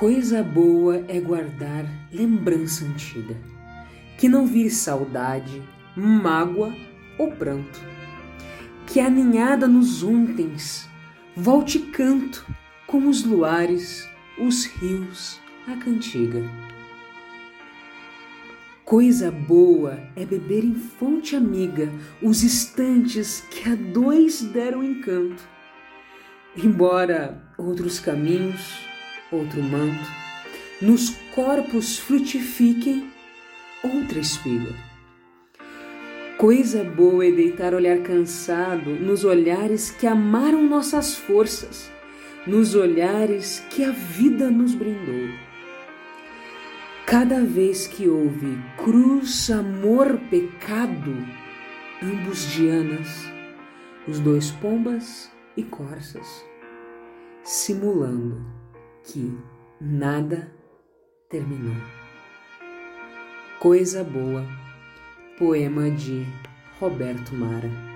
Coisa boa é guardar lembrança antiga, que não vire saudade, mágoa ou pranto, que aninhada nos ontens volte canto com os luares, os rios, a cantiga. Coisa boa é beber em fonte amiga os instantes que a dois deram encanto. Embora outros caminhos, outro manto, nos corpos frutifiquem outra espiga. Coisa boa é deitar olhar cansado nos olhares que amaram nossas forças, nos olhares que a vida nos brindou. Cada vez que houve cruz, amor, pecado, ambos dianas, os dois pombas e corças, simulando que nada terminou. Coisa Boa, poema de Roberto Mara.